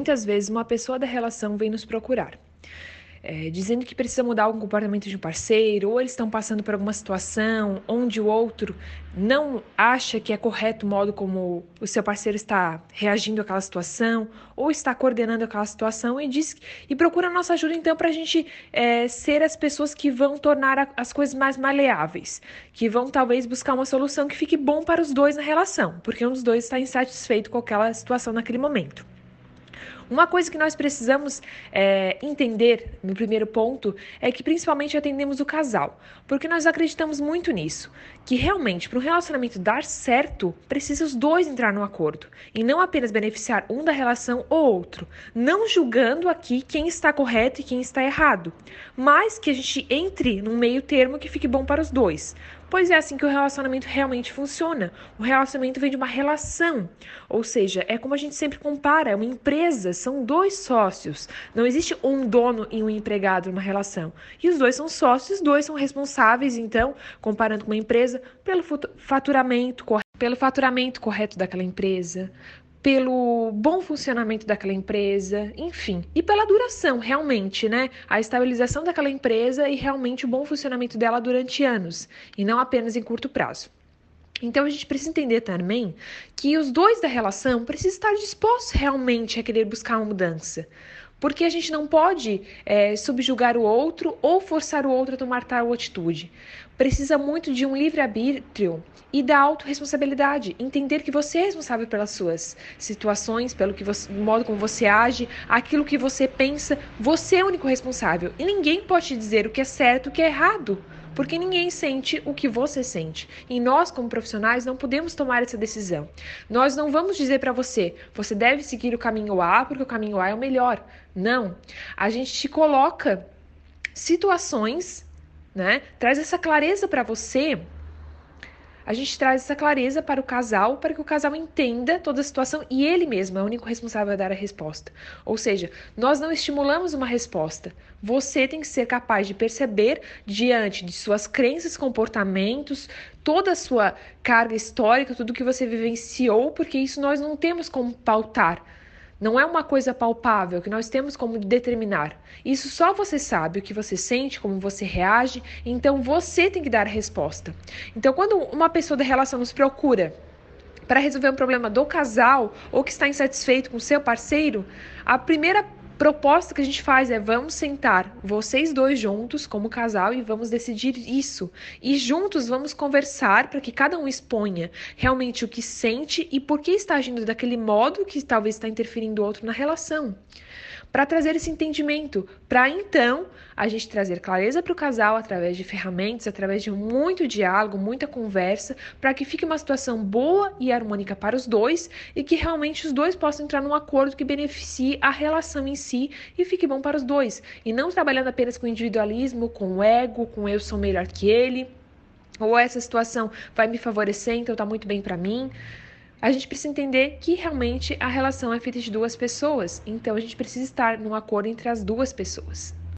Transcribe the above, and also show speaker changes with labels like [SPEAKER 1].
[SPEAKER 1] Muitas vezes uma pessoa da relação vem nos procurar é, dizendo que precisa mudar algum comportamento de um parceiro, ou eles estão passando por alguma situação onde o outro não acha que é correto o modo como o seu parceiro está reagindo àquela situação, ou está coordenando aquela situação e diz e procura a nossa ajuda então para a gente é, ser as pessoas que vão tornar a, as coisas mais maleáveis, que vão talvez buscar uma solução que fique bom para os dois na relação, porque um dos dois está insatisfeito com aquela situação naquele momento. Uma coisa que nós precisamos é, entender no primeiro ponto é que principalmente atendemos o casal, porque nós acreditamos muito nisso, que realmente para um relacionamento dar certo, precisa os dois entrar no acordo e não apenas beneficiar um da relação ou outro, não julgando aqui quem está correto e quem está errado, mas que a gente entre num meio termo que fique bom para os dois. Pois é assim que o relacionamento realmente funciona. O relacionamento vem de uma relação, ou seja, é como a gente sempre compara, é uma empresa, são dois sócios. Não existe um dono e um empregado numa relação. E os dois são sócios, os dois são responsáveis, então, comparando com uma empresa, pelo faturamento, pelo faturamento correto daquela empresa, pelo bom funcionamento daquela empresa, enfim, e pela duração, realmente, né? A estabilização daquela empresa e realmente o bom funcionamento dela durante anos, e não apenas em curto prazo. Então a gente precisa entender também que os dois da relação precisam estar dispostos realmente a querer buscar uma mudança. Porque a gente não pode é, subjugar o outro ou forçar o outro a tomar tal atitude. Precisa muito de um livre-arbítrio e da autorresponsabilidade. Entender que você é responsável pelas suas situações, pelo que você, modo como você age, aquilo que você pensa. Você é o único responsável. E ninguém pode te dizer o que é certo e o que é errado porque ninguém sente o que você sente. E nós, como profissionais, não podemos tomar essa decisão. Nós não vamos dizer para você, você deve seguir o caminho A porque o caminho A é o melhor. Não. A gente te coloca situações, né? Traz essa clareza para você a gente traz essa clareza para o casal, para que o casal entenda toda a situação e ele mesmo é o único responsável a dar a resposta. Ou seja, nós não estimulamos uma resposta. Você tem que ser capaz de perceber diante de suas crenças, comportamentos, toda a sua carga histórica, tudo que você vivenciou, porque isso nós não temos como pautar. Não é uma coisa palpável que nós temos como determinar. Isso só você sabe o que você sente, como você reage, então você tem que dar a resposta. Então, quando uma pessoa da relação nos procura para resolver um problema do casal ou que está insatisfeito com seu parceiro, a primeira proposta que a gente faz é vamos sentar vocês dois juntos como casal e vamos decidir isso. E juntos vamos conversar para que cada um exponha realmente o que sente e por que está agindo daquele modo que talvez está interferindo o outro na relação para trazer esse entendimento, para então a gente trazer clareza para o casal através de ferramentas, através de muito diálogo, muita conversa, para que fique uma situação boa e harmônica para os dois e que realmente os dois possam entrar num acordo que beneficie a relação em si e fique bom para os dois. E não trabalhando apenas com individualismo, com ego, com eu sou melhor que ele, ou essa situação vai me favorecer, então tá muito bem para mim a gente precisa entender que realmente a relação é feita de duas pessoas, então a gente precisa estar num acordo entre as duas pessoas.